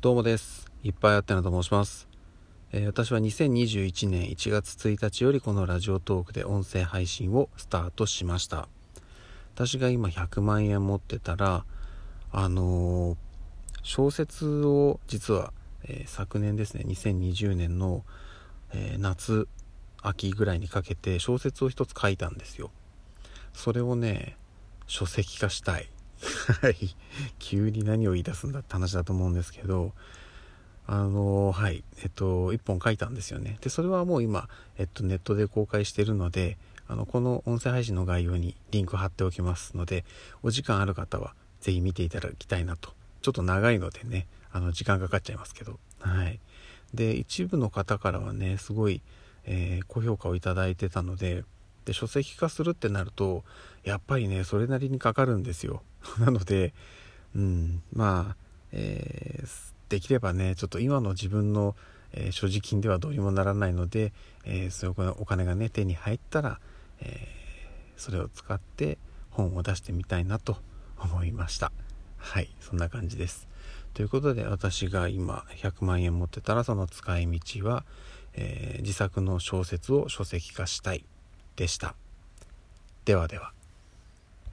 どうもです。いっぱいあってなと申します。えー私は2021年1月1日よりこのラジオトークで音声配信をスタートしました。私が今100万円持ってたら、あのー小説を実は、えー昨年ですね、2020年の、え夏、秋ぐらいにかけて小説を一つ書いたんですよ。それをね、書籍化したい。はい。急に何を言い出すんだって話だと思うんですけど、あのはい。えっと、一本書いたんですよね。で、それはもう今、えっと、ネットで公開してるので、あの、この音声配信の概要にリンク貼っておきますので、お時間ある方はぜひ見ていただきたいなと。ちょっと長いのでね、あの、時間かかっちゃいますけど。はい。で、一部の方からはね、すごい、えー高評価をいただいてたので、で、書籍化するってなると、やっぱりね、それなりにかかるんですよ。なので、うん、まあ、えーできればね、ちょっと今の自分の、えー所持金ではどうにもならないので、えーそういうお金がね、手に入ったら、えそれを使って本を出してみたいなと思いました。はい、そんな感じです。ということで、私が今100万円持ってたら、その使い道は、え自作の小説を書籍化したいでした。ではでは。